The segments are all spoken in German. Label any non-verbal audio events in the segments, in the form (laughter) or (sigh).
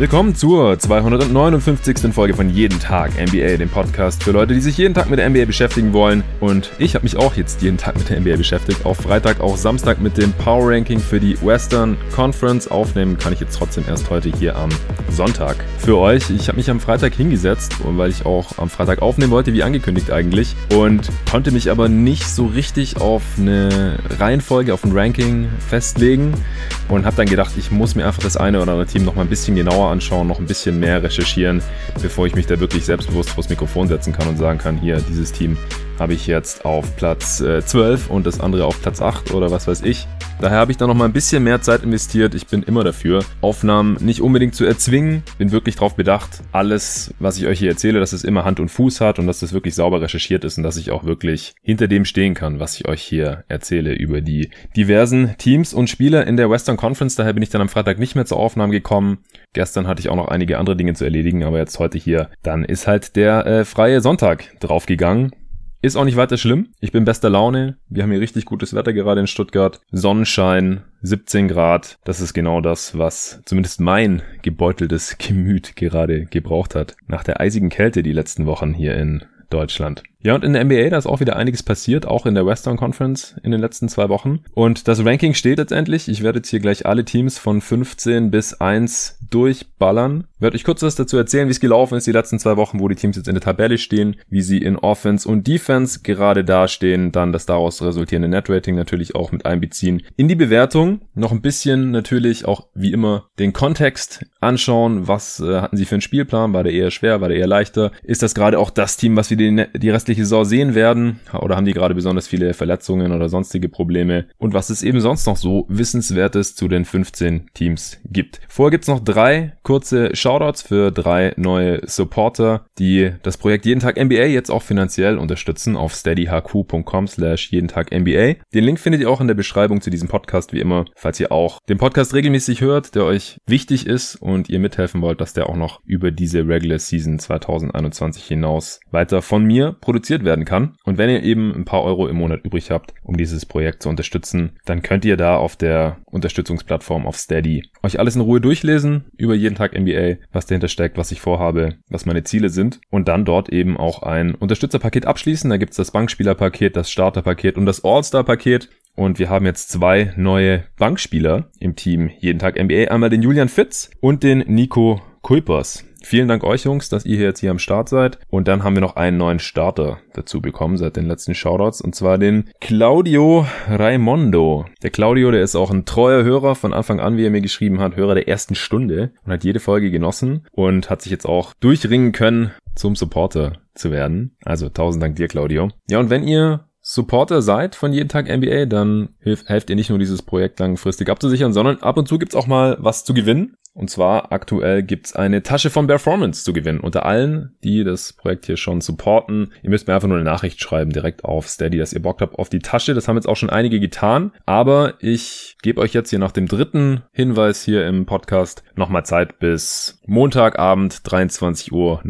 Willkommen zur 259. Folge von Jeden Tag NBA, dem Podcast für Leute, die sich jeden Tag mit der NBA beschäftigen wollen. Und ich habe mich auch jetzt jeden Tag mit der NBA beschäftigt. Auch Freitag, auch Samstag mit dem Power Ranking für die Western Conference. Aufnehmen kann ich jetzt trotzdem erst heute hier am Sonntag für euch. Ich habe mich am Freitag hingesetzt, weil ich auch am Freitag aufnehmen wollte, wie angekündigt eigentlich. Und konnte mich aber nicht so richtig auf eine Reihenfolge, auf ein Ranking festlegen. Und habe dann gedacht, ich muss mir einfach das eine oder andere Team noch mal ein bisschen genauer anschauen, noch ein bisschen mehr recherchieren, bevor ich mich da wirklich selbstbewusst vors Mikrofon setzen kann und sagen kann, hier, dieses Team habe ich jetzt auf Platz äh, 12 und das andere auf Platz 8 oder was weiß ich. Daher habe ich da noch mal ein bisschen mehr Zeit investiert. Ich bin immer dafür, Aufnahmen nicht unbedingt zu erzwingen. Bin wirklich darauf bedacht, alles, was ich euch hier erzähle, dass es immer Hand und Fuß hat und dass das wirklich sauber recherchiert ist und dass ich auch wirklich hinter dem stehen kann, was ich euch hier erzähle über die diversen Teams und Spieler in der Western Conference. Daher bin ich dann am Freitag nicht mehr zur Aufnahme gekommen. Gestern hatte ich auch noch einige andere Dinge zu erledigen, aber jetzt heute hier, dann ist halt der äh, freie Sonntag draufgegangen. Ist auch nicht weiter schlimm. Ich bin bester Laune. Wir haben hier richtig gutes Wetter gerade in Stuttgart. Sonnenschein, 17 Grad. Das ist genau das, was zumindest mein gebeuteltes Gemüt gerade gebraucht hat. Nach der eisigen Kälte die letzten Wochen hier in Deutschland. Ja, und in der NBA, da ist auch wieder einiges passiert, auch in der Western Conference in den letzten zwei Wochen. Und das Ranking steht letztendlich. Ich werde jetzt hier gleich alle Teams von 15 bis 1 durchballern. Werde euch kurz was dazu erzählen, wie es gelaufen ist die letzten zwei Wochen, wo die Teams jetzt in der Tabelle stehen, wie sie in Offense und Defense gerade dastehen, dann das daraus resultierende Netrating natürlich auch mit einbeziehen. In die Bewertung noch ein bisschen natürlich auch wie immer den Kontext anschauen. Was äh, hatten sie für einen Spielplan? War der eher schwer? War der eher leichter? Ist das gerade auch das Team, was wir die, die restliche Saison sehen werden? Oder haben die gerade besonders viele Verletzungen oder sonstige Probleme? Und was es eben sonst noch so Wissenswertes zu den 15 Teams gibt. Vorher gibt's noch drei kurze Shoutouts für drei neue Supporter, die das Projekt Jeden Tag NBA jetzt auch finanziell unterstützen auf steadyhq.com slash jeden Tag NBA. Den Link findet ihr auch in der Beschreibung zu diesem Podcast wie immer, falls ihr auch den Podcast regelmäßig hört, der euch wichtig ist und ihr mithelfen wollt, dass der auch noch über diese Regular Season 2021 hinaus weiter von mir produziert werden kann. Und wenn ihr eben ein paar Euro im Monat übrig habt, um dieses Projekt zu unterstützen, dann könnt ihr da auf der Unterstützungsplattform auf Steady euch alles in Ruhe durchlesen über jeden Tag NBA, was dahinter steckt, was ich vorhabe, was meine Ziele sind und dann dort eben auch ein Unterstützerpaket abschließen. Da gibt's das Bankspielerpaket, das Starterpaket und das All-Star-Paket. Und wir haben jetzt zwei neue Bankspieler im Team jeden Tag NBA. Einmal den Julian Fitz und den Nico Kuipers. Vielen Dank euch Jungs, dass ihr jetzt hier am Start seid. Und dann haben wir noch einen neuen Starter dazu bekommen seit den letzten Shoutouts. Und zwar den Claudio Raimondo. Der Claudio, der ist auch ein treuer Hörer von Anfang an, wie er mir geschrieben hat, Hörer der ersten Stunde und hat jede Folge genossen und hat sich jetzt auch durchringen können, zum Supporter zu werden. Also tausend Dank dir, Claudio. Ja, und wenn ihr Supporter seid von jeden Tag NBA, dann hilft, helft ihr nicht nur dieses Projekt langfristig abzusichern, sondern ab und zu gibt's auch mal was zu gewinnen. Und zwar aktuell gibt's eine Tasche von Performance zu gewinnen. Unter allen, die das Projekt hier schon supporten. Ihr müsst mir einfach nur eine Nachricht schreiben, direkt auf Steady, dass ihr Bock habt auf die Tasche. Das haben jetzt auch schon einige getan. Aber ich gebe euch jetzt hier nach dem dritten Hinweis hier im Podcast nochmal Zeit bis Montagabend 23.59 Uhr.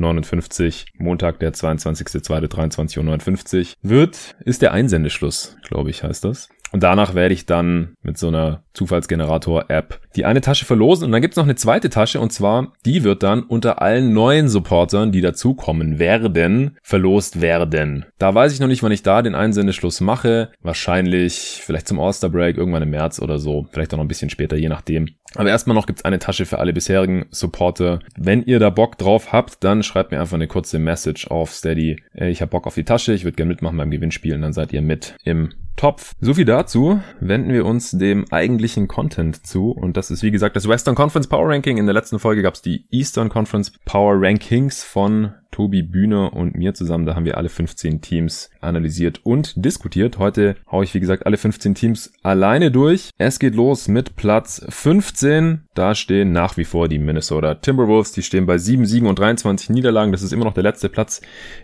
Montag, der 22.02.23.59 Uhr wird, ist der Einsendeschluss, glaube ich, heißt das. Und danach werde ich dann mit so einer Zufallsgenerator-App die eine Tasche verlosen. Und dann gibt's noch eine zweite Tasche und zwar, die wird dann unter allen neuen Supportern, die dazukommen werden, verlost werden. Da weiß ich noch nicht, wann ich da den Einsendeschluss mache. Wahrscheinlich vielleicht zum All-Star-Break irgendwann im März oder so. Vielleicht auch noch ein bisschen später, je nachdem. Aber erstmal noch gibt's eine Tasche für alle bisherigen Supporter. Wenn ihr da Bock drauf habt, dann schreibt mir einfach eine kurze Message auf Steady. Ich habe Bock auf die Tasche, ich würde gerne mitmachen beim Gewinnspiel und dann seid ihr mit im Topf. So viel dazu. Wenden wir uns dem eigentlichen Content zu. Und das ist wie gesagt das Western Conference Power Ranking. In der letzten Folge gab es die Eastern Conference Power Rankings von Tobi Bühne und mir zusammen. Da haben wir alle 15 Teams analysiert und diskutiert. Heute haue ich, wie gesagt, alle 15 Teams alleine durch. Es geht los mit Platz 15. Da stehen nach wie vor die Minnesota Timberwolves. Die stehen bei 7 Siegen und 23 Niederlagen. Das ist immer noch der letzte Platz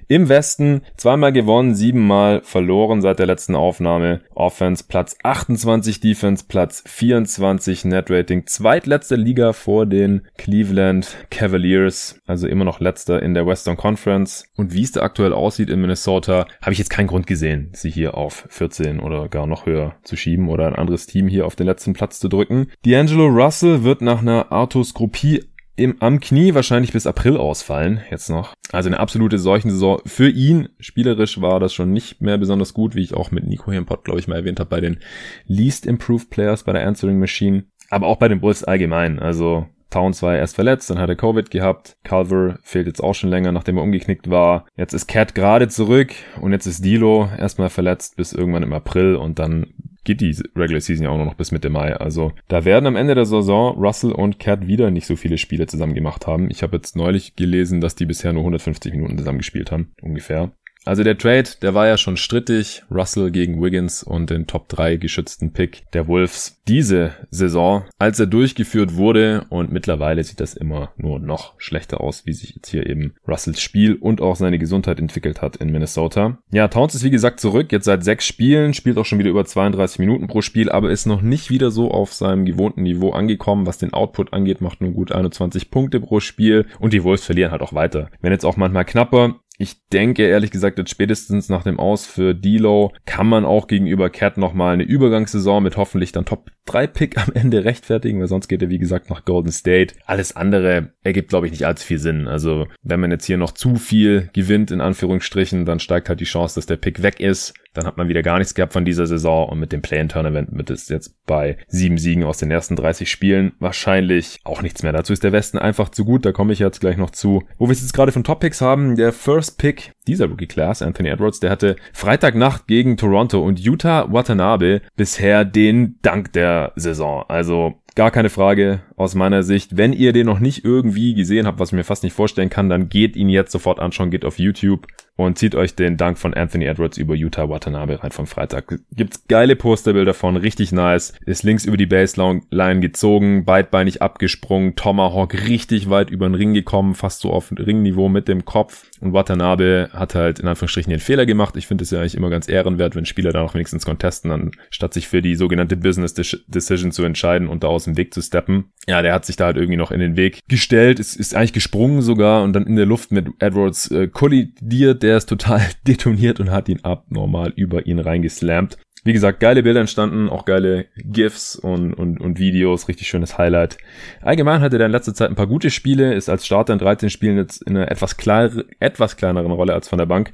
im Westen. Zweimal gewonnen, siebenmal verloren seit der letzten Aufnahme. Offense Platz 28, Defense Platz 24, Net Rating zweitletzte Liga vor den Cleveland Cavaliers. Also immer noch letzter in der Western Conference. Und wie es da aktuell aussieht in Minnesota, habe ich jetzt keinen Grund gesehen, sie hier auf 14 oder gar noch höher zu schieben oder ein anderes Team hier auf den letzten Platz zu drücken. D'Angelo Russell wird nach einer Arthroskopie im, am Knie wahrscheinlich bis April ausfallen, jetzt noch. Also eine absolute Seuchensaison. Für ihn, spielerisch war das schon nicht mehr besonders gut, wie ich auch mit Nico hier im Pod, glaube ich, mal erwähnt habe, bei den Least Improved Players bei der Answering Machine. Aber auch bei den Bulls allgemein. Also Towns war erst verletzt, dann hat er Covid gehabt. Culver fehlt jetzt auch schon länger, nachdem er umgeknickt war. Jetzt ist Cat gerade zurück und jetzt ist Dilo erstmal verletzt bis irgendwann im April und dann geht die Regular Season ja auch noch bis Mitte Mai. Also da werden am Ende der Saison Russell und Cat wieder nicht so viele Spiele zusammen gemacht haben. Ich habe jetzt neulich gelesen, dass die bisher nur 150 Minuten zusammen gespielt haben, ungefähr. Also der Trade, der war ja schon strittig. Russell gegen Wiggins und den Top 3 geschützten Pick der Wolves. Diese Saison, als er durchgeführt wurde und mittlerweile sieht das immer nur noch schlechter aus, wie sich jetzt hier eben Russells Spiel und auch seine Gesundheit entwickelt hat in Minnesota. Ja, Towns ist wie gesagt zurück, jetzt seit sechs Spielen, spielt auch schon wieder über 32 Minuten pro Spiel, aber ist noch nicht wieder so auf seinem gewohnten Niveau angekommen, was den Output angeht, macht nur gut 21 Punkte pro Spiel und die Wolves verlieren halt auch weiter. Wenn jetzt auch manchmal knapper, ich denke ehrlich gesagt, jetzt spätestens nach dem Aus für D'Lo kann man auch gegenüber Cat nochmal eine Übergangssaison mit hoffentlich dann Top 3 Pick am Ende rechtfertigen, weil sonst geht er wie gesagt nach Golden State. Alles andere ergibt glaube ich nicht allzu viel Sinn. Also wenn man jetzt hier noch zu viel gewinnt in Anführungsstrichen, dann steigt halt die Chance, dass der Pick weg ist. Dann hat man wieder gar nichts gehabt von dieser Saison und mit dem Play-In-Tournament mit es jetzt bei sieben Siegen aus den ersten 30 Spielen wahrscheinlich auch nichts mehr. Dazu ist der Westen einfach zu gut, da komme ich jetzt gleich noch zu. Wo wir es jetzt gerade von Top-Picks haben, der First Pick dieser Rookie-Class, Anthony Edwards, der hatte Freitagnacht gegen Toronto und Utah Watanabe bisher den Dank der Saison. Also Gar keine Frage aus meiner Sicht. Wenn ihr den noch nicht irgendwie gesehen habt, was ich mir fast nicht vorstellen kann, dann geht ihn jetzt sofort anschauen, geht auf YouTube und zieht euch den Dank von Anthony Edwards über Utah Watanabe rein vom Freitag. Gibt's geile Posterbilder von, richtig nice. Ist links über die Baseline gezogen, beidbeinig abgesprungen, Tomahawk richtig weit über den Ring gekommen, fast so auf Ringniveau mit dem Kopf. Und Watanabe hat halt in Anführungsstrichen den Fehler gemacht. Ich finde es ja eigentlich immer ganz ehrenwert, wenn Spieler dann auch wenigstens contesten, anstatt sich für die sogenannte Business Decision zu entscheiden und da aus dem Weg zu steppen. Ja, der hat sich da halt irgendwie noch in den Weg gestellt, ist, ist eigentlich gesprungen sogar und dann in der Luft mit Edwards äh, kollidiert der ist total (laughs) detoniert und hat ihn abnormal über ihn reingeslampt. Wie gesagt, geile Bilder entstanden, auch geile GIFs und, und, und Videos, richtig schönes Highlight. Allgemein hatte er in letzter Zeit ein paar gute Spiele, ist als Starter in 13 Spielen jetzt in einer etwas, klein, etwas kleineren Rolle als von der Bank.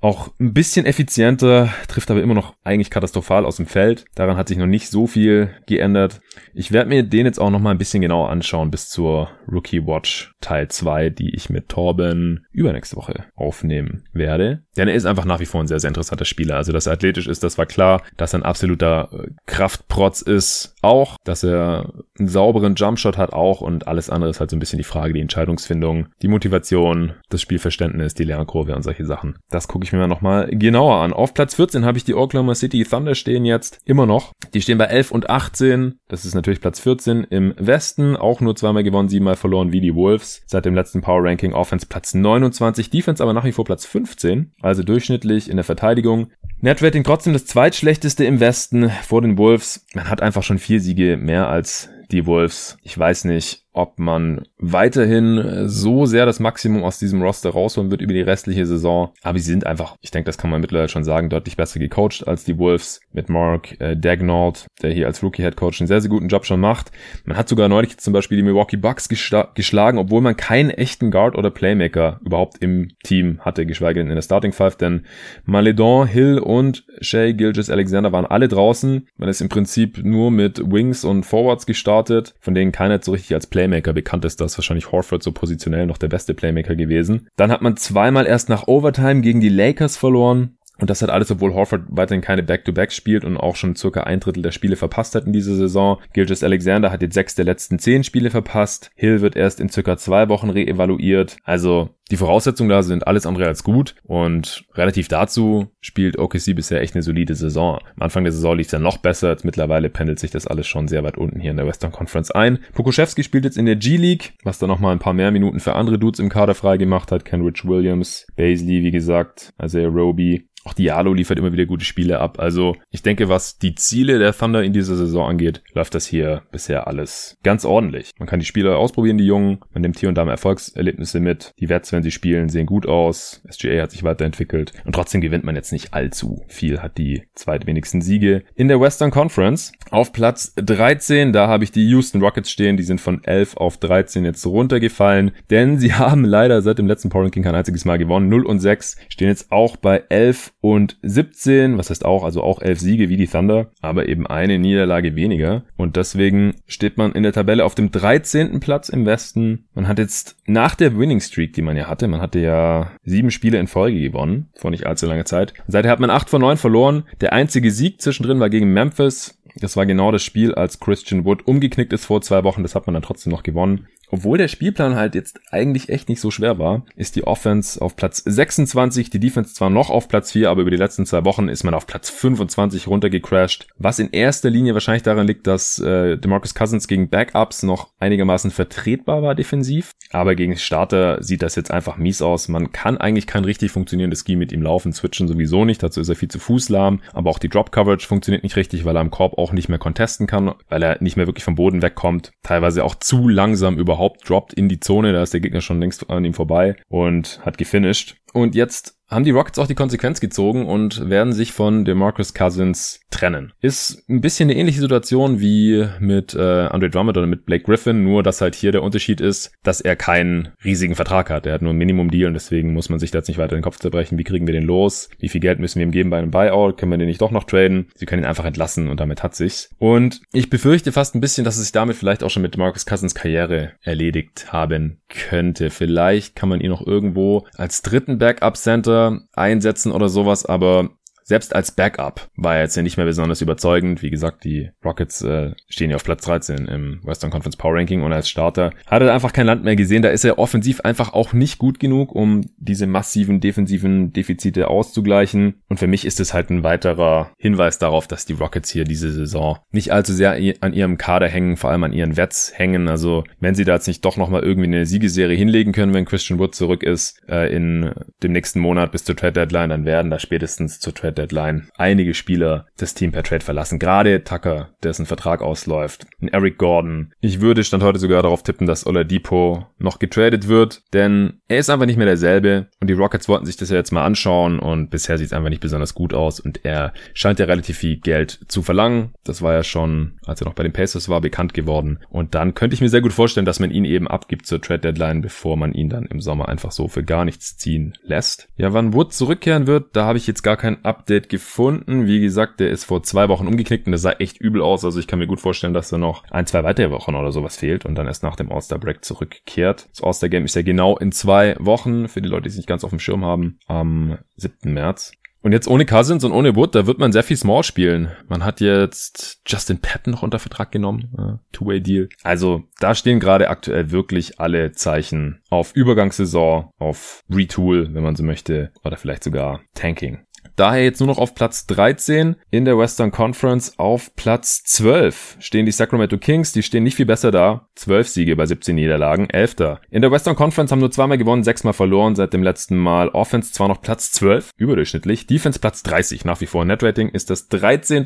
Auch ein bisschen effizienter, trifft aber immer noch eigentlich katastrophal aus dem Feld. Daran hat sich noch nicht so viel geändert. Ich werde mir den jetzt auch noch mal ein bisschen genauer anschauen bis zur Rookie Watch Teil 2, die ich mit Torben übernächste Woche aufnehmen werde. Denn er ist einfach nach wie vor ein sehr, sehr interessanter Spieler. Also, dass er athletisch ist, das war klar. Dass er ein absoluter äh, Kraftprotz ist, auch. Dass er einen sauberen Jumpshot hat, auch. Und alles andere ist halt so ein bisschen die Frage, die Entscheidungsfindung, die Motivation, das Spielverständnis, die Lernkurve und solche Sachen. Das gucke ich mir mal nochmal genauer an. Auf Platz 14 habe ich die Oklahoma City Thunder stehen jetzt immer noch. Die stehen bei 11 und 18. Das ist natürlich Platz 14 im Westen. Auch nur zweimal gewonnen, siebenmal verloren wie die Wolves. Seit dem letzten Power Ranking Offense Platz 29. Defense aber nach wie vor Platz 15. Also durchschnittlich in der Verteidigung. Netrating trotzdem das zweitschlechteste im Westen vor den Wolves. Man hat einfach schon vier Siege mehr als die Wolves. Ich weiß nicht, ob man weiterhin so sehr das Maximum aus diesem Roster rausholen wird über die restliche Saison. Aber sie sind einfach, ich denke, das kann man mittlerweile schon sagen, deutlich besser gecoacht als die Wolves mit Mark äh, Dagnall, der hier als Rookie Head Coach einen sehr, sehr guten Job schon macht. Man hat sogar neulich zum Beispiel die Milwaukee Bucks geschlagen, obwohl man keinen echten Guard oder Playmaker überhaupt im Team hatte, geschweige denn in der Starting Five, denn Maledon, Hill und Shea Gilgis Alexander waren alle draußen. Man ist im Prinzip nur mit Wings und Forwards gestartet, von denen keiner so richtig als Playmaker Playmaker bekannt ist. Da ist wahrscheinlich Horford so positionell noch der beste Playmaker gewesen. Dann hat man zweimal erst nach Overtime gegen die Lakers verloren. Und das hat alles, obwohl Horford weiterhin keine Back-to-Back spielt und auch schon circa ein Drittel der Spiele verpasst hat in dieser Saison. Gilgis Alexander hat jetzt sechs der letzten zehn Spiele verpasst. Hill wird erst in circa zwei Wochen reevaluiert. Also die Voraussetzungen da sind alles andere als gut und relativ dazu spielt OKC bisher echt eine solide Saison. Am Anfang der Saison lief es ja noch besser, jetzt mittlerweile pendelt sich das alles schon sehr weit unten hier in der Western Conference ein. Pokuschewski spielt jetzt in der G-League, was dann nochmal ein paar mehr Minuten für andere Dudes im Kader frei gemacht hat. Kenrich Williams, Baisley, wie gesagt, Isaiah Roby. Auch Diallo liefert immer wieder gute Spiele ab. Also ich denke, was die Ziele der Thunder in dieser Saison angeht, läuft das hier bisher alles ganz ordentlich. Man kann die Spieler ausprobieren, die Jungen. Man nimmt hier und da Erfolgserlebnisse mit. Die Wets, wenn sie spielen, sehen gut aus. SGA hat sich weiterentwickelt. Und trotzdem gewinnt man jetzt nicht allzu viel, hat die zweitwenigsten Siege in der Western Conference. Auf Platz 13, da habe ich die Houston Rockets stehen. Die sind von 11 auf 13 jetzt runtergefallen, denn sie (laughs) haben leider seit dem letzten Power Ranking kein einziges Mal gewonnen. 0 und 6 stehen jetzt auch bei 11 und 17. Was heißt auch, also auch 11 Siege wie die Thunder, aber eben eine Niederlage weniger. Und deswegen steht man in der Tabelle auf dem 13. Platz im Westen. Man hat jetzt nach der Winning Streak, die man ja hatte, man hatte ja sieben Spiele in Folge gewonnen, vor nicht allzu langer Zeit. Seither hat man 8 von 9 verloren. Der einzige Sieg zwischendrin war gegen Memphis. Das war genau das Spiel, als Christian Wood umgeknickt ist vor zwei Wochen. Das hat man dann trotzdem noch gewonnen. Obwohl der Spielplan halt jetzt eigentlich echt nicht so schwer war, ist die Offense auf Platz 26, die Defense zwar noch auf Platz 4, aber über die letzten zwei Wochen ist man auf Platz 25 runtergecrashed, was in erster Linie wahrscheinlich daran liegt, dass äh, DeMarcus Cousins gegen Backups noch einigermaßen vertretbar war defensiv, aber gegen Starter sieht das jetzt einfach mies aus. Man kann eigentlich kein richtig funktionierendes Scheme mit ihm laufen, switchen sowieso nicht, dazu ist er viel zu fußlahm, aber auch die Drop Coverage funktioniert nicht richtig, weil er am Korb auch nicht mehr contesten kann, weil er nicht mehr wirklich vom Boden wegkommt, teilweise auch zu langsam über überhaupt droppt in die Zone, da ist der Gegner schon längst an ihm vorbei und hat gefinisht. Und jetzt haben die Rockets auch die Konsequenz gezogen und werden sich von DeMarcus Cousins trennen. Ist ein bisschen eine ähnliche Situation wie mit äh, Andre Drummond oder mit Blake Griffin, nur dass halt hier der Unterschied ist, dass er keinen riesigen Vertrag hat. Er hat nur ein Minimum-Deal und deswegen muss man sich da jetzt nicht weiter den Kopf zerbrechen. Wie kriegen wir den los? Wie viel Geld müssen wir ihm geben bei einem Buyout? Können wir den nicht doch noch traden? Sie können ihn einfach entlassen und damit hat sich's. Und ich befürchte fast ein bisschen, dass es sich damit vielleicht auch schon mit DeMarcus Cousins Karriere erledigt haben könnte. Vielleicht kann man ihn noch irgendwo als dritten Backup-Center einsetzen oder sowas, aber selbst als Backup war er jetzt ja nicht mehr besonders überzeugend. Wie gesagt, die Rockets äh, stehen ja auf Platz 13 im Western Conference Power Ranking und als Starter hat er einfach kein Land mehr gesehen. Da ist er offensiv einfach auch nicht gut genug, um diese massiven defensiven Defizite auszugleichen. Und für mich ist es halt ein weiterer Hinweis darauf, dass die Rockets hier diese Saison nicht allzu sehr an ihrem Kader hängen, vor allem an ihren Wets hängen. Also wenn sie da jetzt nicht doch nochmal irgendwie eine Siegeserie hinlegen können, wenn Christian Wood zurück ist äh, in dem nächsten Monat bis zur Trade Deadline, dann werden da spätestens zur Trade Deadline einige Spieler das Team per Trade verlassen. Gerade Tucker, dessen Vertrag ausläuft. Ein Eric Gordon. Ich würde Stand heute sogar darauf tippen, dass Oladipo noch getradet wird, denn er ist einfach nicht mehr derselbe und die Rockets wollten sich das ja jetzt mal anschauen und bisher sieht es einfach nicht besonders gut aus und er scheint ja relativ viel Geld zu verlangen. Das war ja schon, als er noch bei den Pacers war, bekannt geworden und dann könnte ich mir sehr gut vorstellen, dass man ihn eben abgibt zur Trade Deadline, bevor man ihn dann im Sommer einfach so für gar nichts ziehen lässt. Ja, wann Wood zurückkehren wird, da habe ich jetzt gar kein Update Update gefunden. Wie gesagt, der ist vor zwei Wochen umgeknickt und das sah echt übel aus. Also ich kann mir gut vorstellen, dass da noch ein, zwei weitere Wochen oder sowas fehlt und dann erst nach dem All-Star-Break zurückkehrt. Das All-Star-Game ist ja genau in zwei Wochen, für die Leute, die es nicht ganz auf dem Schirm haben, am 7. März. Und jetzt ohne Cousins und ohne Wood, da wird man sehr viel Small spielen. Man hat jetzt Justin Patton noch unter Vertrag genommen, äh, Two-Way-Deal. Also da stehen gerade aktuell wirklich alle Zeichen auf Übergangssaison, auf Retool, wenn man so möchte, oder vielleicht sogar Tanking. Daher jetzt nur noch auf Platz 13 in der Western Conference. Auf Platz 12 stehen die Sacramento Kings. Die stehen nicht viel besser da. 12 Siege bei 17 Niederlagen. Elfter. In der Western Conference haben nur zweimal gewonnen, sechsmal verloren seit dem letzten Mal. Offense zwar noch Platz 12, überdurchschnittlich. Defense Platz 30 nach wie vor. Netrating ist das 13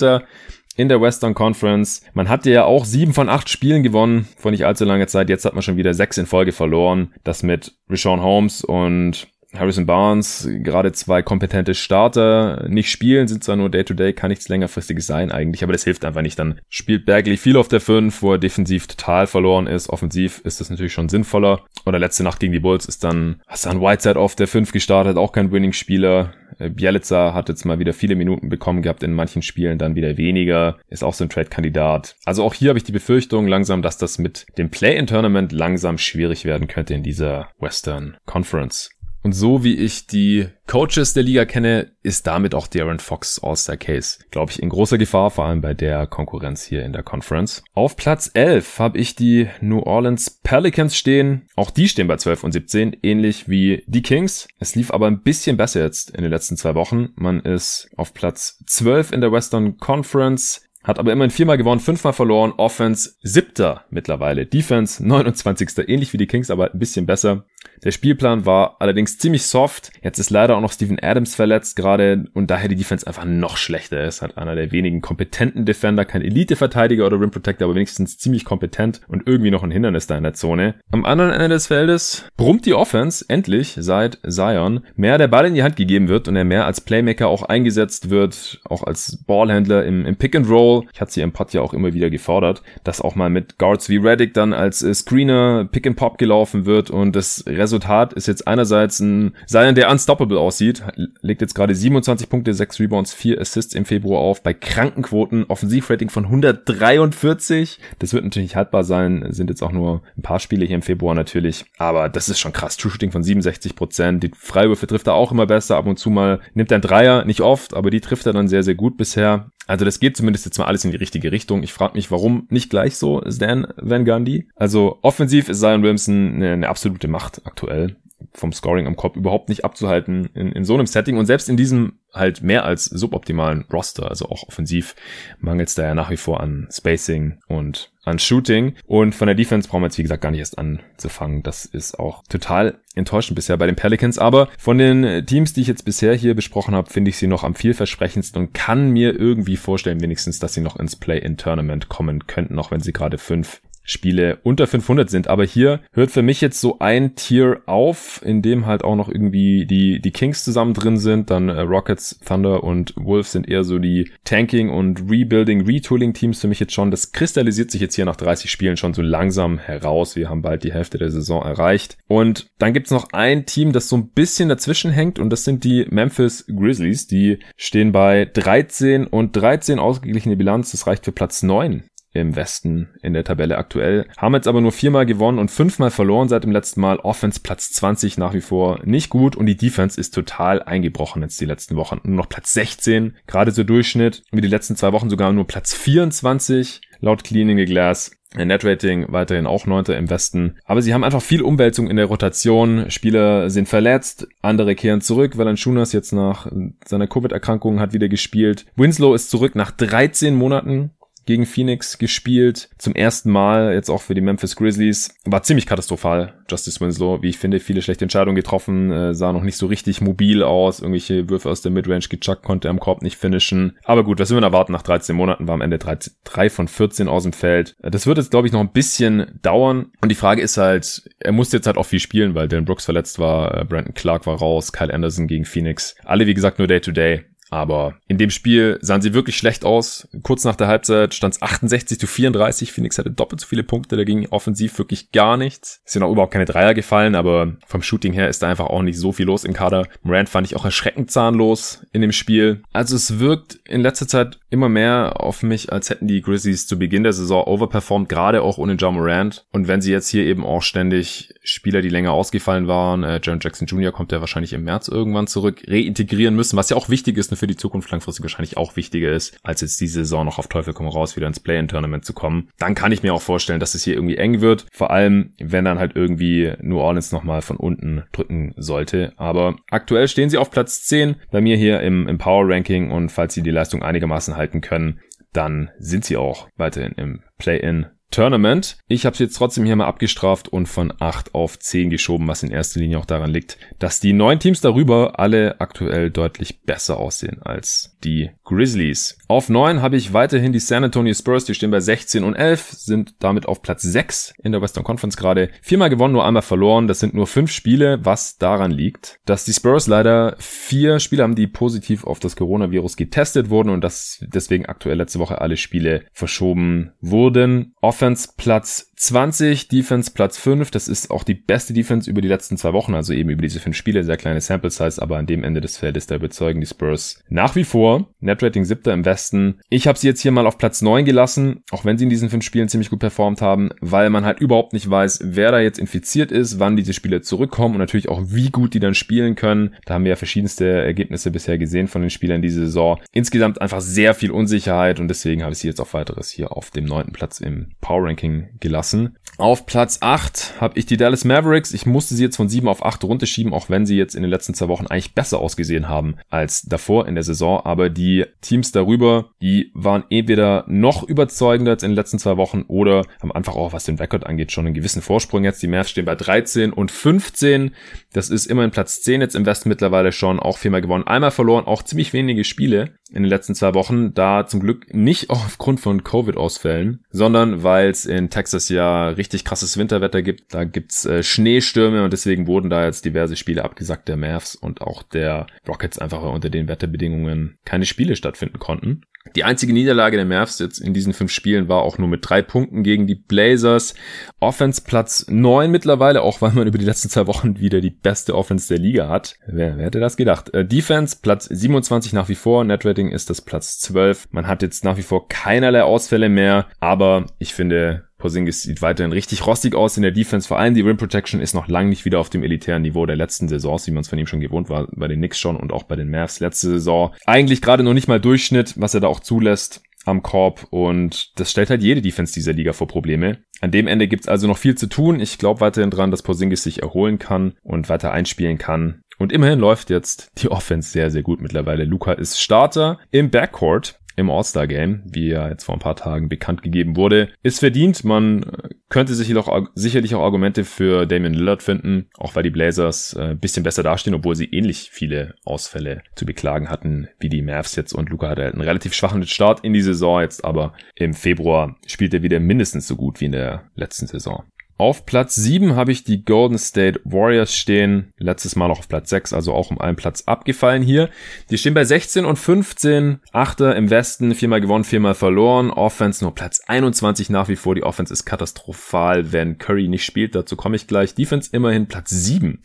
in der Western Conference. Man hatte ja auch sieben von acht Spielen gewonnen vor nicht allzu langer Zeit. Jetzt hat man schon wieder sechs in Folge verloren. Das mit Rashawn Holmes und Harrison Barnes, gerade zwei kompetente Starter, nicht spielen, sind zwar nur Day-to-Day, -Day, kann nichts längerfristiges sein eigentlich, aber das hilft einfach nicht. Dann spielt Bagley viel auf der 5, wo er defensiv total verloren ist. Offensiv ist das natürlich schon sinnvoller. Oder letzte Nacht gegen die Bulls ist dann Hassan Whiteside auf der 5 gestartet, auch kein Winning-Spieler. Äh, Bielica hat jetzt mal wieder viele Minuten bekommen gehabt in manchen Spielen, dann wieder weniger. Ist auch so ein Trade-Kandidat. Also auch hier habe ich die Befürchtung langsam, dass das mit dem Play-in-Tournament langsam schwierig werden könnte in dieser Western Conference. Und so wie ich die Coaches der Liga kenne, ist damit auch Darren Fox All-Star Case, glaube ich, in großer Gefahr, vor allem bei der Konkurrenz hier in der Conference. Auf Platz 11 habe ich die New Orleans Pelicans stehen. Auch die stehen bei 12 und 17, ähnlich wie die Kings. Es lief aber ein bisschen besser jetzt in den letzten zwei Wochen. Man ist auf Platz 12 in der Western Conference. Hat aber immerhin viermal gewonnen, fünfmal verloren. Offense siebter mittlerweile. Defense 29. Ähnlich wie die Kings, aber ein bisschen besser. Der Spielplan war allerdings ziemlich soft. Jetzt ist leider auch noch Steven Adams verletzt gerade und daher die Defense einfach noch schlechter ist. Hat einer der wenigen kompetenten Defender, kein Elite-Verteidiger oder Rim Protector, aber wenigstens ziemlich kompetent und irgendwie noch ein Hindernis da in der Zone. Am anderen Ende des Feldes brummt die Offense endlich seit Zion mehr der Ball in die Hand gegeben wird und er mehr als Playmaker auch eingesetzt wird, auch als Ballhändler im, im Pick and Roll. Ich hatte sie im Pod ja auch immer wieder gefordert, dass auch mal mit Guards wie Reddick dann als äh, Screener Pick and Pop gelaufen wird und das Resultat ist jetzt einerseits ein Zion, der unstoppable aussieht, legt jetzt gerade 27 Punkte, 6 Rebounds, 4 Assists im Februar auf, bei Krankenquoten, Offensivrating von 143. Das wird natürlich haltbar sein, sind jetzt auch nur ein paar Spiele hier im Februar natürlich, aber das ist schon krass. True Shooting von 67 Prozent, die Freiwürfe trifft er auch immer besser, ab und zu mal nimmt er einen Dreier, nicht oft, aber die trifft er dann sehr, sehr gut bisher. Also das geht zumindest jetzt mal alles in die richtige Richtung. Ich frage mich, warum nicht gleich so Stan Van Gundy. Also offensiv ist Zion Williamson eine, eine absolute Macht aktuell vom Scoring am Kopf überhaupt nicht abzuhalten in, in so einem Setting. Und selbst in diesem halt mehr als suboptimalen Roster, also auch offensiv mangelt es da ja nach wie vor an Spacing und an Shooting. Und von der Defense brauchen wir jetzt wie gesagt gar nicht erst anzufangen. Das ist auch total enttäuschend bisher bei den Pelicans, aber von den Teams, die ich jetzt bisher hier besprochen habe, finde ich sie noch am vielversprechendsten und kann mir irgendwie vorstellen wenigstens, dass sie noch ins Play-in-Tournament kommen könnten, auch wenn sie gerade fünf Spiele unter 500 sind. Aber hier hört für mich jetzt so ein Tier auf, in dem halt auch noch irgendwie die, die Kings zusammen drin sind. Dann äh, Rockets, Thunder und Wolves sind eher so die Tanking und Rebuilding, Retooling Teams für mich jetzt schon. Das kristallisiert sich jetzt hier nach 30 Spielen schon so langsam heraus. Wir haben bald die Hälfte der Saison erreicht. Und dann gibt's noch ein Team, das so ein bisschen dazwischen hängt und das sind die Memphis Grizzlies. Die stehen bei 13 und 13 ausgeglichene Bilanz. Das reicht für Platz 9 im Westen in der Tabelle aktuell. Haben jetzt aber nur viermal gewonnen und fünfmal verloren seit dem letzten Mal. Offense Platz 20 nach wie vor nicht gut und die Defense ist total eingebrochen jetzt die letzten Wochen. Nur noch Platz 16, gerade so Durchschnitt. Wie die letzten zwei Wochen sogar nur Platz 24 laut Cleaning the Glass. Netrating weiterhin auch neunter im Westen. Aber sie haben einfach viel Umwälzung in der Rotation. Spieler sind verletzt, andere kehren zurück. Valanciunas jetzt nach seiner Covid-Erkrankung hat wieder gespielt. Winslow ist zurück nach 13 Monaten gegen Phoenix gespielt. Zum ersten Mal jetzt auch für die Memphis Grizzlies. War ziemlich katastrophal, Justice Winslow. Wie ich finde, viele schlechte Entscheidungen getroffen. Äh, sah noch nicht so richtig mobil aus. Irgendwelche Würfe aus der Midrange gechuckt, konnte er am Korb nicht finishen. Aber gut, was will man erwarten? Nach 13 Monaten war am Ende 3, 3 von 14 aus dem Feld. Das wird jetzt, glaube ich, noch ein bisschen dauern. Und die Frage ist halt, er musste jetzt halt auch viel spielen, weil Dylan Brooks verletzt war, äh, Brandon Clark war raus, Kyle Anderson gegen Phoenix. Alle, wie gesagt, nur Day-to-Day. day aber in dem Spiel sahen sie wirklich schlecht aus. Kurz nach der Halbzeit stand es 68 zu 34. Phoenix hatte doppelt so viele Punkte. Da ging offensiv wirklich gar nichts. Es sind auch überhaupt keine Dreier gefallen, aber vom Shooting her ist da einfach auch nicht so viel los im Kader. Morant fand ich auch erschreckend zahnlos in dem Spiel. Also es wirkt in letzter Zeit immer mehr auf mich, als hätten die Grizzlies zu Beginn der Saison overperformed, gerade auch ohne John Morant. Und wenn sie jetzt hier eben auch ständig Spieler, die länger ausgefallen waren, äh, Jaron Jackson Jr. kommt ja wahrscheinlich im März irgendwann zurück, reintegrieren müssen, was ja auch wichtig ist, für die Zukunft langfristig wahrscheinlich auch wichtiger ist, als jetzt diese Saison noch auf Teufel komm raus wieder ins Play-in-Tournament zu kommen. Dann kann ich mir auch vorstellen, dass es hier irgendwie eng wird. Vor allem, wenn dann halt irgendwie New Orleans nochmal von unten drücken sollte. Aber aktuell stehen sie auf Platz 10 bei mir hier im, im Power-Ranking und falls sie die Leistung einigermaßen halten können, dann sind sie auch weiterhin im Play-in Tournament. Ich habe es jetzt trotzdem hier mal abgestraft und von 8 auf 10 geschoben, was in erster Linie auch daran liegt, dass die neun Teams darüber alle aktuell deutlich besser aussehen als die Grizzlies. Auf 9 habe ich weiterhin die San Antonio Spurs, die stehen bei 16 und 11, sind damit auf Platz 6 in der Western Conference gerade. Viermal gewonnen, nur einmal verloren. Das sind nur fünf Spiele, was daran liegt, dass die Spurs leider vier Spiele haben, die positiv auf das Coronavirus getestet wurden und dass deswegen aktuell letzte Woche alle Spiele verschoben wurden. Offense Platz 20, Defense Platz 5. Das ist auch die beste Defense über die letzten zwei Wochen, also eben über diese fünf Spiele. Sehr kleine Sample Size, aber an dem Ende des Feldes, da überzeugen die Spurs nach wie vor. Netrating siebter im Westen. Ich habe sie jetzt hier mal auf Platz 9 gelassen, auch wenn sie in diesen fünf Spielen ziemlich gut performt haben, weil man halt überhaupt nicht weiß, wer da jetzt infiziert ist, wann diese Spieler zurückkommen und natürlich auch wie gut die dann spielen können. Da haben wir ja verschiedenste Ergebnisse bisher gesehen von den Spielern diese Saison. Insgesamt einfach sehr viel Unsicherheit und deswegen habe ich sie jetzt auf weiteres hier auf dem neunten Platz im Power Ranking gelassen lassen. Auf Platz 8 habe ich die Dallas Mavericks. Ich musste sie jetzt von 7 auf 8 runterschieben, auch wenn sie jetzt in den letzten zwei Wochen eigentlich besser ausgesehen haben als davor in der Saison. Aber die Teams darüber, die waren entweder noch überzeugender als in den letzten zwei Wochen oder haben einfach auch, was den Rekord angeht, schon einen gewissen Vorsprung jetzt. Die Mavs stehen bei 13 und 15. Das ist immerhin Platz 10 jetzt im Westen mittlerweile schon. Auch viermal gewonnen, einmal verloren, auch ziemlich wenige Spiele in den letzten zwei Wochen. Da zum Glück nicht (laughs) aufgrund von Covid-Ausfällen, sondern weil es in Texas ja richtig krasses Winterwetter gibt. Da gibt's äh, Schneestürme und deswegen wurden da jetzt diverse Spiele abgesagt der Mavs und auch der Rockets einfach unter den Wetterbedingungen keine Spiele stattfinden konnten. Die einzige Niederlage der Mavs jetzt in diesen fünf Spielen war auch nur mit drei Punkten gegen die Blazers. Offense Platz neun mittlerweile, auch weil man über die letzten zwei Wochen wieder die beste Offense der Liga hat. Wer, wer hätte das gedacht? Äh, Defense Platz 27 nach wie vor. Netrating ist das Platz 12. Man hat jetzt nach wie vor keinerlei Ausfälle mehr, aber ich finde, Porzingis sieht weiterhin richtig rostig aus in der Defense. Vor allem die Rim Protection ist noch lange nicht wieder auf dem elitären Niveau der letzten Saisons, wie man es von ihm schon gewohnt war, bei den Knicks schon und auch bei den Mavs letzte Saison. Eigentlich gerade noch nicht mal Durchschnitt, was er da auch zulässt am Korb und das stellt halt jede Defense dieser Liga vor Probleme. An dem Ende gibt's also noch viel zu tun. Ich glaube weiterhin dran, dass Porzingis sich erholen kann und weiter einspielen kann. Und immerhin läuft jetzt die Offense sehr, sehr gut mittlerweile. Luca ist Starter im Backcourt im All-Star-Game, wie ja jetzt vor ein paar Tagen bekannt gegeben wurde, ist verdient. Man könnte sich auch, sicherlich auch Argumente für Damian Lillard finden, auch weil die Blazers ein äh, bisschen besser dastehen, obwohl sie ähnlich viele Ausfälle zu beklagen hatten wie die Mavs jetzt. Und Luca hatte einen relativ schwachen Start in die Saison jetzt, aber im Februar spielt er wieder mindestens so gut wie in der letzten Saison. Auf Platz 7 habe ich die Golden State Warriors stehen. Letztes Mal noch auf Platz 6, also auch um einen Platz abgefallen hier. Die stehen bei 16 und 15. Achter im Westen, viermal gewonnen, viermal verloren. Offense nur Platz 21 nach wie vor. Die Offense ist katastrophal, wenn Curry nicht spielt. Dazu komme ich gleich. Defense immerhin Platz 7.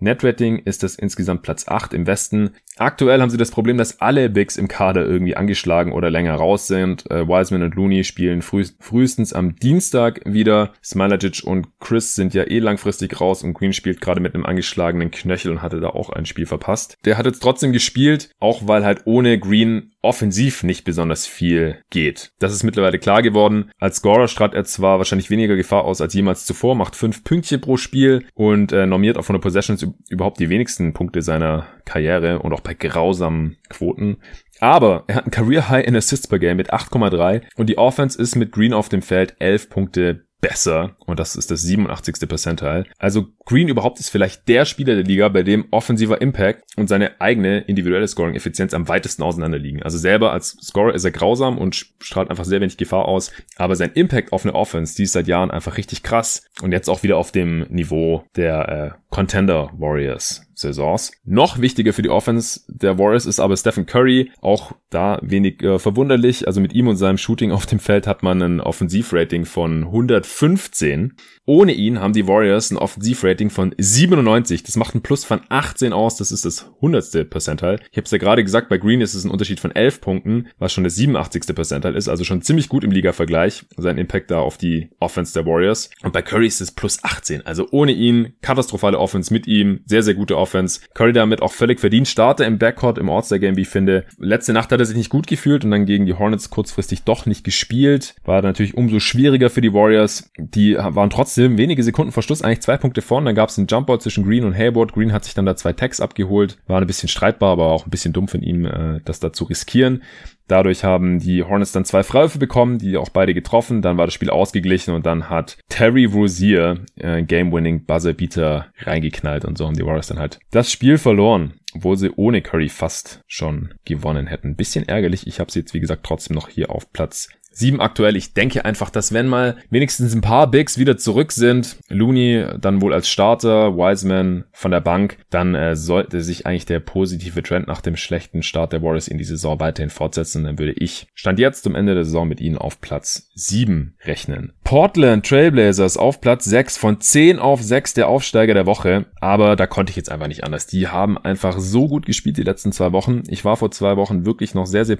Netrating ist das insgesamt Platz 8 im Westen. Aktuell haben sie das Problem, dass alle Bigs im Kader irgendwie angeschlagen oder länger raus sind. Äh, Wiseman und Looney spielen früh, frühestens am Dienstag wieder. Smilagic und Chris sind ja eh langfristig raus und Green spielt gerade mit einem angeschlagenen Knöchel und hatte da auch ein Spiel verpasst. Der hat jetzt trotzdem gespielt, auch weil halt ohne Green offensiv nicht besonders viel geht. Das ist mittlerweile klar geworden. Als Scorer strahlt er zwar wahrscheinlich weniger Gefahr aus als jemals zuvor, macht fünf Pünktchen pro Spiel und äh, normiert auch von der Possessions überhaupt die wenigsten Punkte seiner Karriere und auch bei grausamen Quoten. Aber er hat ein Career High in Assists per Game mit 8,3 und die Offense ist mit Green auf dem Feld 11 Punkte besser und das ist das 87. Percentile. Also Green überhaupt ist vielleicht der Spieler der Liga, bei dem offensiver Impact und seine eigene individuelle Scoring-Effizienz am weitesten auseinander liegen. Also selber als Scorer ist er grausam und strahlt einfach sehr wenig Gefahr aus, aber sein Impact auf eine Offense, die ist seit Jahren einfach richtig krass und jetzt auch wieder auf dem Niveau der äh, Contender Warriors Saisons. Noch wichtiger für die Offense der Warriors ist aber Stephen Curry. Auch da wenig äh, verwunderlich. Also mit ihm und seinem Shooting auf dem Feld hat man ein Offensivrating von 115. Ohne ihn haben die Warriors ein Offensivrating von 97. Das macht ein Plus von 18 aus. Das ist das 100. Percentile. Ich habe es ja gerade gesagt, bei Green ist es ein Unterschied von 11 Punkten, was schon das 87. Percentile ist. Also schon ziemlich gut im Liga-Vergleich. Sein Impact da auf die Offense der Warriors. Und bei Curry ist es plus 18. Also ohne ihn katastrophale Offense mit ihm. Sehr, sehr gute Offense. Curry damit auch völlig verdient. Starter im Backcourt im All-Star-Game, wie ich finde. Letzte Nacht hat er sich nicht gut gefühlt und dann gegen die Hornets kurzfristig doch nicht gespielt. War natürlich umso schwieriger für die Warriors. Die waren trotzdem wenige Sekunden vor Schluss eigentlich zwei Punkte vorne. Dann gab es einen Jumpball zwischen Green und Hayward. Green hat sich dann da zwei Tags abgeholt. War ein bisschen streitbar, aber auch ein bisschen dumm von ihm, äh, das da zu riskieren. Dadurch haben die Hornets dann zwei Freiwürfe bekommen, die auch beide getroffen. Dann war das Spiel ausgeglichen und dann hat Terry Rozier äh, Game-Winning Buzzer-Beater reingeknallt und so haben die Warriors dann halt das Spiel verloren, obwohl sie ohne Curry fast schon gewonnen hätten. Bisschen ärgerlich. Ich habe sie jetzt, wie gesagt, trotzdem noch hier auf Platz 7 aktuell. Ich denke einfach, dass wenn mal wenigstens ein paar Bigs wieder zurück sind, Looney dann wohl als Starter, Wiseman von der Bank, dann äh, sollte sich eigentlich der positive Trend nach dem schlechten Start der Warriors in die Saison weiterhin fortsetzen. Dann würde ich Stand jetzt zum Ende der Saison mit ihnen auf Platz 7 rechnen. Portland Trailblazers auf Platz 6 von 10 auf 6 der Aufsteiger der Woche. Aber da konnte ich jetzt einfach nicht anders. Die haben einfach so gut gespielt die letzten zwei Wochen. Ich war vor zwei Wochen wirklich noch sehr, sehr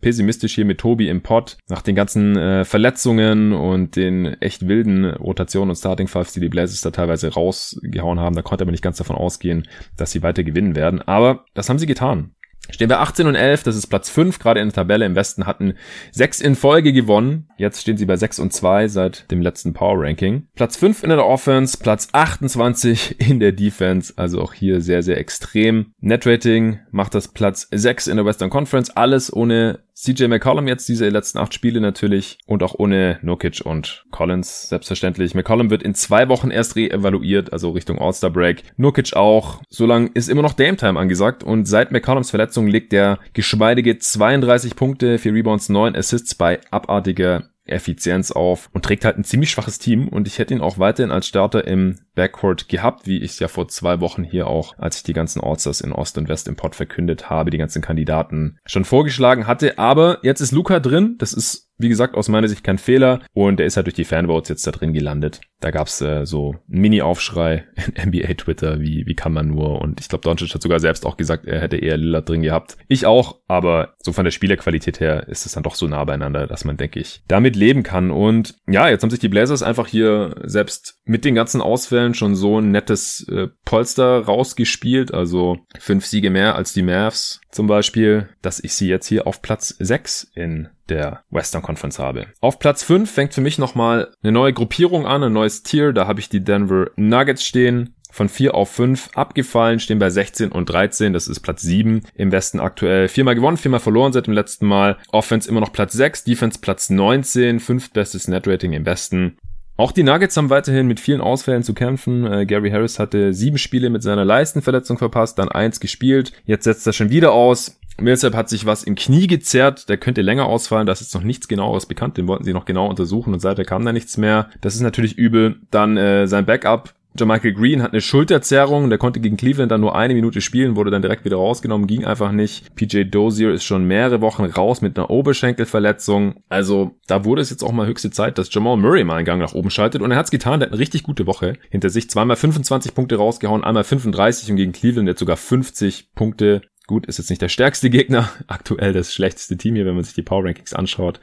pessimistisch hier mit Tobi im Pod nach den ganzen äh, Verletzungen und den echt wilden Rotationen und Starting Fives, die die Blazers da teilweise rausgehauen haben, da konnte man nicht ganz davon ausgehen, dass sie weiter gewinnen werden. Aber das haben sie getan. stehen wir 18 und 11, das ist Platz 5, gerade in der Tabelle im Westen hatten sechs in Folge gewonnen. Jetzt stehen sie bei 6 und 2 seit dem letzten Power Ranking. Platz 5 in der Offense, Platz 28 in der Defense, also auch hier sehr, sehr extrem. Net Rating macht das Platz 6 in der Western Conference, alles ohne CJ McCollum jetzt diese letzten acht Spiele natürlich und auch ohne Nokic und Collins selbstverständlich. McCollum wird in zwei Wochen erst re-evaluiert, also Richtung All-Star Break. Nokic auch. Solange ist immer noch Dame Time angesagt und seit McCollums Verletzung legt er geschmeidige 32 Punkte, 4 Rebounds, 9 Assists bei abartiger Effizienz auf und trägt halt ein ziemlich schwaches Team und ich hätte ihn auch weiterhin als Starter im Backcourt gehabt, wie ich es ja vor zwei Wochen hier auch, als ich die ganzen Allstars in Ost und West im Pod verkündet habe, die ganzen Kandidaten schon vorgeschlagen hatte. Aber jetzt ist Luca drin. Das ist wie gesagt, aus meiner Sicht kein Fehler. Und er ist halt durch die Fanvotes jetzt da drin gelandet. Da gab's äh, so einen Mini-Aufschrei in (laughs) NBA-Twitter, wie, wie kann man nur. Und ich glaube, Doncic hat sogar selbst auch gesagt, er hätte eher Lillard drin gehabt. Ich auch, aber so von der Spielerqualität her ist es dann doch so nah beieinander, dass man, denke ich, damit leben kann. Und ja, jetzt haben sich die Blazers einfach hier selbst mit den ganzen Ausfällen schon so ein nettes äh, Polster rausgespielt. Also fünf Siege mehr als die Mavs zum Beispiel, dass ich sie jetzt hier auf Platz 6 in der Western Conference habe. Auf Platz 5 fängt für mich nochmal eine neue Gruppierung an, ein neues Tier. Da habe ich die Denver Nuggets stehen. Von 4 auf 5 abgefallen, stehen bei 16 und 13. Das ist Platz 7 im Westen aktuell. Viermal gewonnen, viermal verloren seit dem letzten Mal. Offense immer noch Platz 6, Defense Platz 19, fünftbestes Netrating im Westen. Auch die Nuggets haben weiterhin mit vielen Ausfällen zu kämpfen. Äh, Gary Harris hatte sieben Spiele mit seiner Leistenverletzung verpasst, dann eins gespielt. Jetzt setzt er schon wieder aus. Millsap hat sich was im Knie gezerrt, der könnte länger ausfallen, da ist noch nichts genaueres bekannt, den wollten sie noch genau untersuchen und seither kam da nichts mehr. Das ist natürlich übel. Dann äh, sein Backup Michael Green hat eine Schulterzerrung, der konnte gegen Cleveland dann nur eine Minute spielen, wurde dann direkt wieder rausgenommen, ging einfach nicht. PJ Dozier ist schon mehrere Wochen raus mit einer Oberschenkelverletzung. Also da wurde es jetzt auch mal höchste Zeit, dass Jamal Murray mal einen Gang nach oben schaltet und er hat's getan, der hat eine richtig gute Woche hinter sich. Zweimal 25 Punkte rausgehauen, einmal 35 und gegen Cleveland jetzt sogar 50 Punkte Gut, ist jetzt nicht der stärkste Gegner, (laughs) aktuell das schlechteste Team hier, wenn man sich die Power Rankings anschaut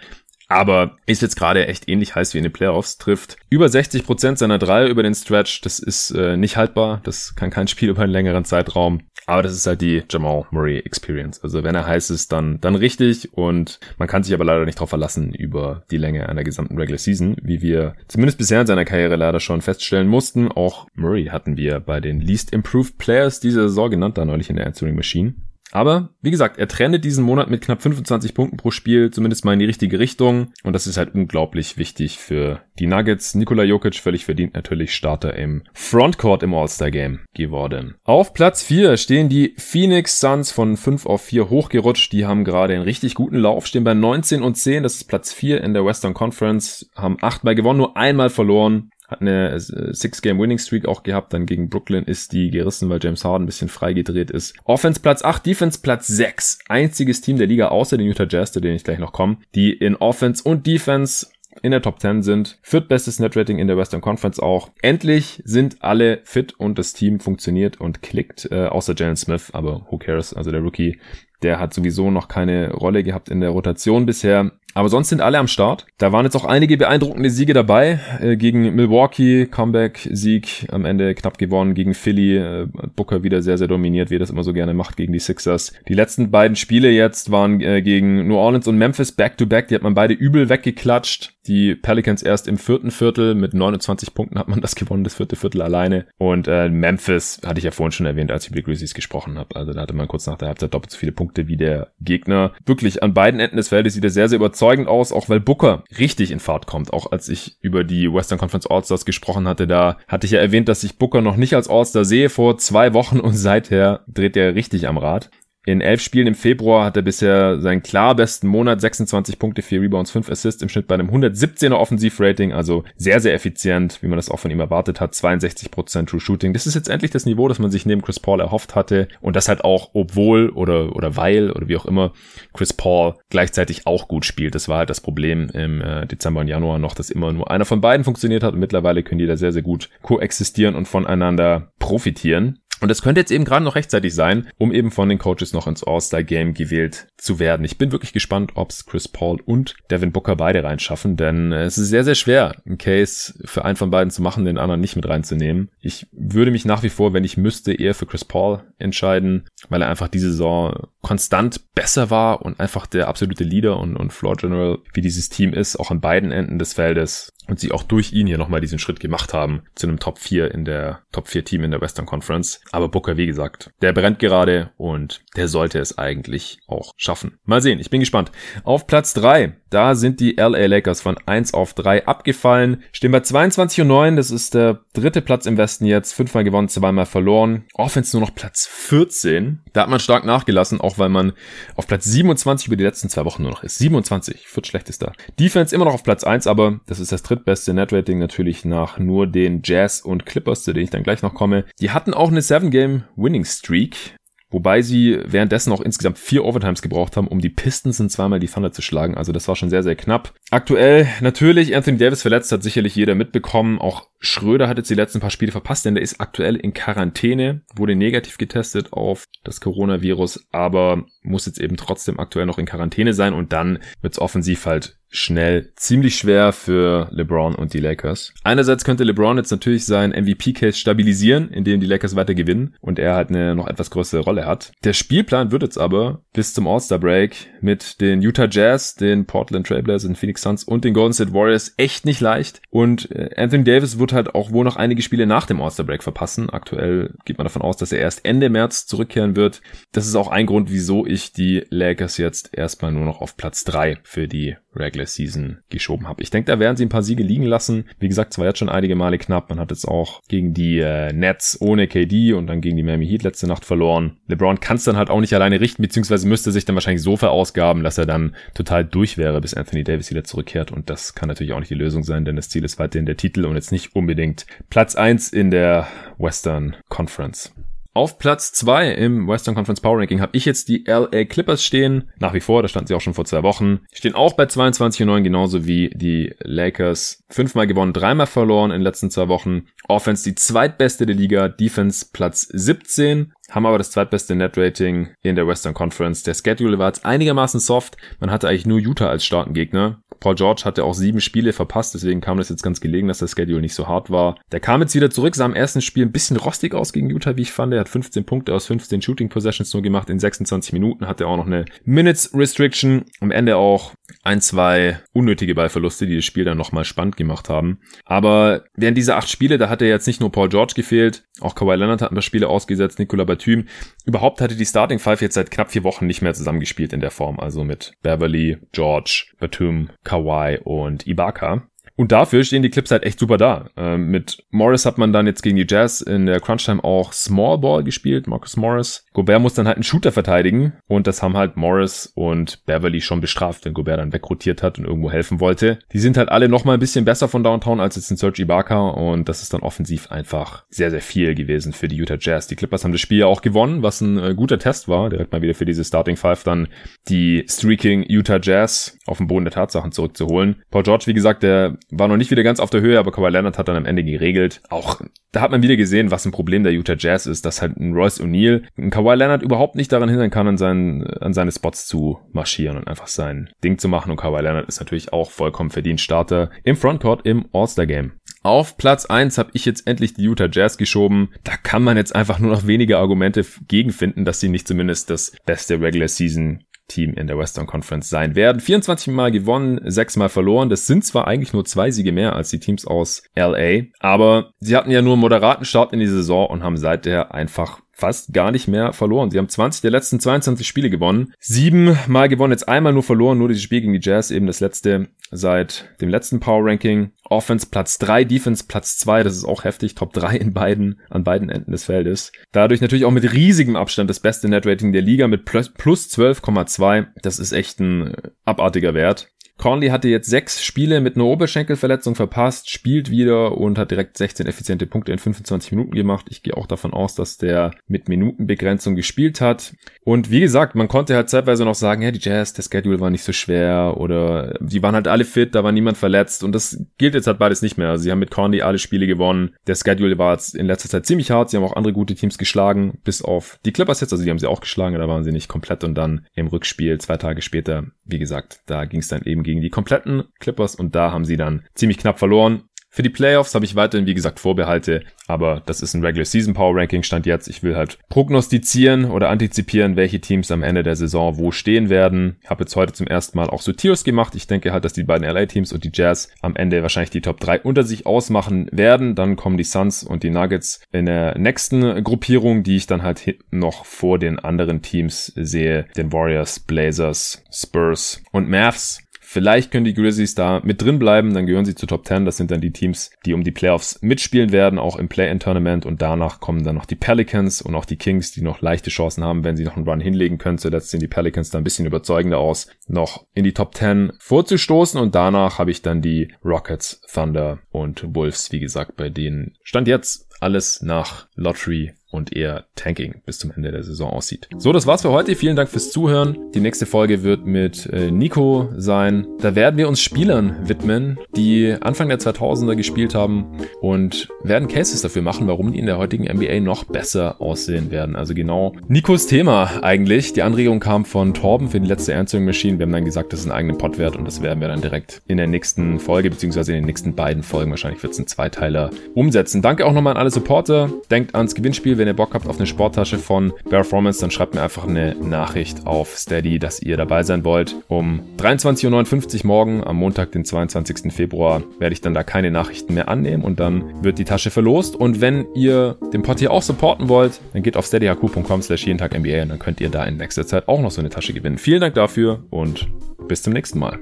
aber ist jetzt gerade echt ähnlich heiß wie in den Playoffs, trifft über 60 Prozent seiner Dreier über den Stretch, das ist äh, nicht haltbar, das kann kein Spiel (laughs) über einen längeren Zeitraum, aber das ist halt die Jamal Murray Experience, also wenn er heiß ist, dann, dann richtig. Und man kann sich aber leider nicht darauf verlassen über die Länge einer gesamten Regular Season, wie wir zumindest bisher in seiner Karriere leider schon feststellen mussten, auch Murray hatten wir bei den Least Improved Players dieser Saison genannt, da neulich in der Answering Machine. Aber wie gesagt, er trendet diesen Monat mit knapp 25 Punkten pro Spiel, zumindest mal in die richtige Richtung. Und das ist halt unglaublich wichtig für die Nuggets. Nikola Jokic völlig verdient natürlich Starter im Frontcourt im All-Star-Game geworden. Auf Platz 4 stehen die Phoenix Suns von 5 auf 4 hochgerutscht. Die haben gerade einen richtig guten Lauf, stehen bei 19 und 10. Das ist Platz 4 in der Western Conference, haben achtmal gewonnen, nur einmal verloren hat eine äh, Six-Game-Winning-Streak auch gehabt. Dann gegen Brooklyn ist die gerissen, weil James Harden ein bisschen freigedreht ist. Offense Platz 8, Defense Platz 6. Einziges Team der Liga außer den Utah Jazz, zu denen ich gleich noch komme, die in Offense und Defense in der Top 10 sind. Viertbestes Netrating in der Western Conference auch. Endlich sind alle fit und das Team funktioniert und klickt, äh, außer Jalen Smith, aber who cares? Also der Rookie der hat sowieso noch keine Rolle gehabt in der Rotation bisher. Aber sonst sind alle am Start. Da waren jetzt auch einige beeindruckende Siege dabei. Äh, gegen Milwaukee, Comeback-Sieg, am Ende knapp gewonnen. Gegen Philly, äh, Booker wieder sehr, sehr dominiert, wie er das immer so gerne macht gegen die Sixers. Die letzten beiden Spiele jetzt waren äh, gegen New Orleans und Memphis back-to-back. -back. Die hat man beide übel weggeklatscht. Die Pelicans erst im vierten Viertel. Mit 29 Punkten hat man das gewonnen, das vierte Viertel alleine. Und äh, Memphis hatte ich ja vorhin schon erwähnt, als ich über die Grizzlies gesprochen habe. Also da hatte man kurz nach der Halbzeit doppelt so viele Punkte Punkte wie der Gegner. Wirklich an beiden Enden des Feldes sieht er sehr, sehr überzeugend aus, auch weil Booker richtig in Fahrt kommt. Auch als ich über die Western Conference All-Stars gesprochen hatte, da hatte ich ja erwähnt, dass ich Booker noch nicht als All-Star sehe vor zwei Wochen und seither dreht er richtig am Rad. In elf Spielen im Februar hat er bisher seinen klar besten Monat, 26 Punkte, 4 Rebounds, 5 Assists im Schnitt bei einem 117er Offensivrating, also sehr, sehr effizient, wie man das auch von ihm erwartet hat, 62% True Shooting. Das ist jetzt endlich das Niveau, das man sich neben Chris Paul erhofft hatte und das halt auch, obwohl oder, oder weil oder wie auch immer Chris Paul gleichzeitig auch gut spielt. Das war halt das Problem im äh, Dezember und Januar noch, dass immer nur einer von beiden funktioniert hat und mittlerweile können die da sehr, sehr gut koexistieren und voneinander profitieren. Und das könnte jetzt eben gerade noch rechtzeitig sein, um eben von den Coaches noch ins All-Star-Game gewählt zu werden. Ich bin wirklich gespannt, ob es Chris Paul und Devin Booker beide reinschaffen, denn es ist sehr, sehr schwer, einen Case für einen von beiden zu machen, den anderen nicht mit reinzunehmen. Ich würde mich nach wie vor, wenn ich müsste, eher für Chris Paul entscheiden, weil er einfach diese Saison konstant besser war und einfach der absolute Leader und, und Floor General, wie dieses Team ist, auch an beiden Enden des Feldes und sie auch durch ihn hier nochmal diesen Schritt gemacht haben zu einem Top 4 in der Top 4 Team in der Western Conference. Aber Booker, wie gesagt, der brennt gerade und der sollte es eigentlich auch schaffen. Mal sehen, ich bin gespannt. Auf Platz 3, da sind die LA Lakers von 1 auf 3 abgefallen. Stehen bei 22 und 9, das ist der dritte Platz im Westen jetzt. Fünfmal gewonnen, zweimal verloren. Offense nur noch Platz 14. Da hat man stark nachgelassen, auch weil man auf Platz 27 über die letzten zwei Wochen nur noch ist. 27, viertschlechtester. Defense immer noch auf Platz 1, aber das ist das drittbeste Netrating natürlich nach nur den Jazz und Clippers, zu denen ich dann gleich noch komme. Die hatten auch eine 7-Game-Winning-Streak. Wobei sie währenddessen auch insgesamt vier Overtimes gebraucht haben, um die Pistons in zweimal die Thunder zu schlagen. Also das war schon sehr, sehr knapp. Aktuell natürlich Anthony Davis verletzt, hat sicherlich jeder mitbekommen. Auch Schröder hat jetzt die letzten paar Spiele verpasst, denn der ist aktuell in Quarantäne, wurde negativ getestet auf das Coronavirus, aber muss jetzt eben trotzdem aktuell noch in Quarantäne sein und dann wird's offensiv halt schnell ziemlich schwer für LeBron und die Lakers. Einerseits könnte LeBron jetzt natürlich seinen MVP-Case stabilisieren, indem die Lakers weiter gewinnen und er halt eine noch etwas größere Rolle hat. Der Spielplan wird jetzt aber bis zum All-Star-Break mit den Utah Jazz, den Portland Trailblazers, den Phoenix Suns und den Golden State Warriors echt nicht leicht und äh, Anthony Davis wird halt auch wohl noch einige Spiele nach dem All-Star-Break verpassen. Aktuell geht man davon aus, dass er erst Ende März zurückkehren wird. Das ist auch ein Grund, wieso ich die Lakers jetzt erstmal nur noch auf Platz drei für die Regular Season geschoben habe. Ich denke, da werden sie ein paar Siege liegen lassen. Wie gesagt, es jetzt schon einige Male knapp. Man hat jetzt auch gegen die äh, Nets ohne KD und dann gegen die Miami Heat letzte Nacht verloren. LeBron kann es dann halt auch nicht alleine richten, beziehungsweise müsste sich dann wahrscheinlich so verausgaben, dass er dann total durch wäre, bis Anthony Davis wieder zurückkehrt. Und das kann natürlich auch nicht die Lösung sein, denn das Ziel ist weiterhin der Titel und jetzt nicht unbedingt Platz eins in der Western Conference. Auf Platz zwei im Western Conference Power Ranking habe ich jetzt die LA Clippers stehen. Nach wie vor, da standen sie auch schon vor zwei Wochen. Stehen auch bei 22 und 9, genauso wie die Lakers. Fünfmal gewonnen, dreimal verloren in den letzten zwei Wochen. Offense die zweitbeste der Liga, Defense Platz 17 haben aber das zweitbeste Net-Rating in der Western Conference. Der Schedule war jetzt einigermaßen soft. Man hatte eigentlich nur Utah als starken Gegner. Paul George hatte auch sieben Spiele verpasst, deswegen kam das jetzt ganz gelegen, dass der Schedule nicht so hart war. Der kam jetzt wieder zurück, sah im ersten Spiel ein bisschen rostig aus gegen Utah, wie ich fand. Er hat 15 Punkte aus 15 Shooting Possessions nur gemacht. In 26 Minuten hatte auch noch eine Minutes Restriction. Am Ende auch ein, zwei unnötige Ballverluste, die das Spiel dann nochmal spannend gemacht haben. Aber während dieser acht Spiele, da hatte jetzt nicht nur Paul George gefehlt, auch Kawhi Leonard hat ein paar Spiele ausgesetzt, Nicola Batum. Überhaupt hatte die Starting Five jetzt seit knapp vier Wochen nicht mehr zusammengespielt in der Form. Also mit Beverly, George, Batum, Kawhi und Ibaka. Und dafür stehen die Clips halt echt super da. Ähm, mit Morris hat man dann jetzt gegen die Jazz in der Crunch-Time auch Small Ball gespielt, Marcus Morris. Gobert muss dann halt einen Shooter verteidigen und das haben halt Morris und Beverly schon bestraft, wenn Gobert dann wegrotiert hat und irgendwo helfen wollte. Die sind halt alle nochmal ein bisschen besser von Downtown als jetzt in Serge Ibaka und das ist dann offensiv einfach sehr, sehr viel gewesen für die Utah Jazz. Die Clippers haben das Spiel ja auch gewonnen, was ein äh, guter Test war, direkt mal wieder für diese Starting Five dann die Streaking Utah Jazz auf den Boden der Tatsachen zurückzuholen. Paul George, wie gesagt, der war noch nicht wieder ganz auf der Höhe, aber Kawhi Leonard hat dann am Ende geregelt. Auch da hat man wieder gesehen, was ein Problem der Utah Jazz ist, dass halt ein Royce O'Neal, ein Kawhi Leonard überhaupt nicht daran hindern kann, an, seinen, an seine Spots zu marschieren und einfach sein Ding zu machen. Und Kawhi Leonard ist natürlich auch vollkommen verdient Starter im Frontcourt im All-Star Game. Auf Platz eins habe ich jetzt endlich die Utah Jazz geschoben. Da kann man jetzt einfach nur noch wenige Argumente gegenfinden, dass sie nicht zumindest das beste Regular Season Team in der Western Conference sein werden. 24 Mal gewonnen, 6 Mal verloren. Das sind zwar eigentlich nur zwei Siege mehr als die Teams aus LA, aber sie hatten ja nur einen moderaten Start in die Saison und haben seither einfach fast gar nicht mehr verloren. Sie haben 20 der letzten 22 Spiele gewonnen. Sieben Mal gewonnen, jetzt einmal nur verloren, nur dieses Spiel gegen die Jazz, eben das letzte seit dem letzten Power Ranking. Offense Platz 3, Defense Platz 2, das ist auch heftig, Top 3 in beiden, an beiden Enden des Feldes. Dadurch natürlich auch mit riesigem Abstand das beste Netrating der Liga mit plus 12,2. Das ist echt ein abartiger Wert. Conley hatte jetzt sechs Spiele mit einer Oberschenkelverletzung verpasst, spielt wieder und hat direkt 16 effiziente Punkte in 25 Minuten gemacht. Ich gehe auch davon aus, dass der mit Minutenbegrenzung gespielt hat. Und wie gesagt, man konnte halt zeitweise noch sagen, ja, die Jazz, der Schedule war nicht so schwer oder die waren halt alle fit, da war niemand verletzt und das gilt jetzt halt beides nicht mehr. Also sie haben mit Conley alle Spiele gewonnen. Der Schedule war jetzt in letzter Zeit ziemlich hart. Sie haben auch andere gute Teams geschlagen, bis auf die Clippers jetzt. Also die haben sie auch geschlagen, da waren sie nicht komplett und dann im Rückspiel zwei Tage später, wie gesagt, da ging es dann eben gegen die kompletten Clippers und da haben sie dann ziemlich knapp verloren. Für die Playoffs habe ich weiterhin, wie gesagt, Vorbehalte, aber das ist ein Regular Season Power Ranking Stand jetzt. Ich will halt prognostizieren oder antizipieren, welche Teams am Ende der Saison wo stehen werden. Ich habe jetzt heute zum ersten Mal auch so Tiers gemacht. Ich denke halt, dass die beiden LA Teams und die Jazz am Ende wahrscheinlich die Top 3 unter sich ausmachen werden. Dann kommen die Suns und die Nuggets in der nächsten Gruppierung, die ich dann halt noch vor den anderen Teams sehe. Den Warriors, Blazers, Spurs und Mavs. Vielleicht können die Grizzlies da mit drin bleiben, dann gehören sie zu Top 10. Das sind dann die Teams, die um die Playoffs mitspielen werden, auch im Play-In-Tournament. Und danach kommen dann noch die Pelicans und auch die Kings, die noch leichte Chancen haben, wenn sie noch einen Run hinlegen können. Zuletzt sehen die Pelicans da ein bisschen überzeugender aus, noch in die Top 10 vorzustoßen. Und danach habe ich dann die Rockets, Thunder und Wolves, wie gesagt, bei denen stand jetzt alles nach Lottery und eher Tanking bis zum Ende der Saison aussieht. So, das war's für heute. Vielen Dank fürs Zuhören. Die nächste Folge wird mit äh, Nico sein. Da werden wir uns Spielern widmen, die Anfang der 2000er gespielt haben und werden Cases dafür machen, warum die in der heutigen NBA noch besser aussehen werden. Also genau Nikos Thema eigentlich. Die Anregung kam von Torben für die letzte Answering Machine. Wir haben dann gesagt, das ist ein eigener Pod wert und das werden wir dann direkt in der nächsten Folge beziehungsweise in den nächsten beiden Folgen, wahrscheinlich wird es ein Zweiteiler, umsetzen. Danke auch nochmal an alle Supporter. Denkt ans Gewinnspiel, wenn ihr Bock habt auf eine Sporttasche von Performance, dann schreibt mir einfach eine Nachricht auf Steady, dass ihr dabei sein wollt. Um 23.59 Uhr morgen, am Montag, den 22. Februar, werde ich dann da keine Nachrichten mehr annehmen und dann wird die Tasche verlost. Und wenn ihr den Pod hier auch supporten wollt, dann geht auf steadyhq.com slash jeden Tag NBA und dann könnt ihr da in nächster Zeit auch noch so eine Tasche gewinnen. Vielen Dank dafür und bis zum nächsten Mal.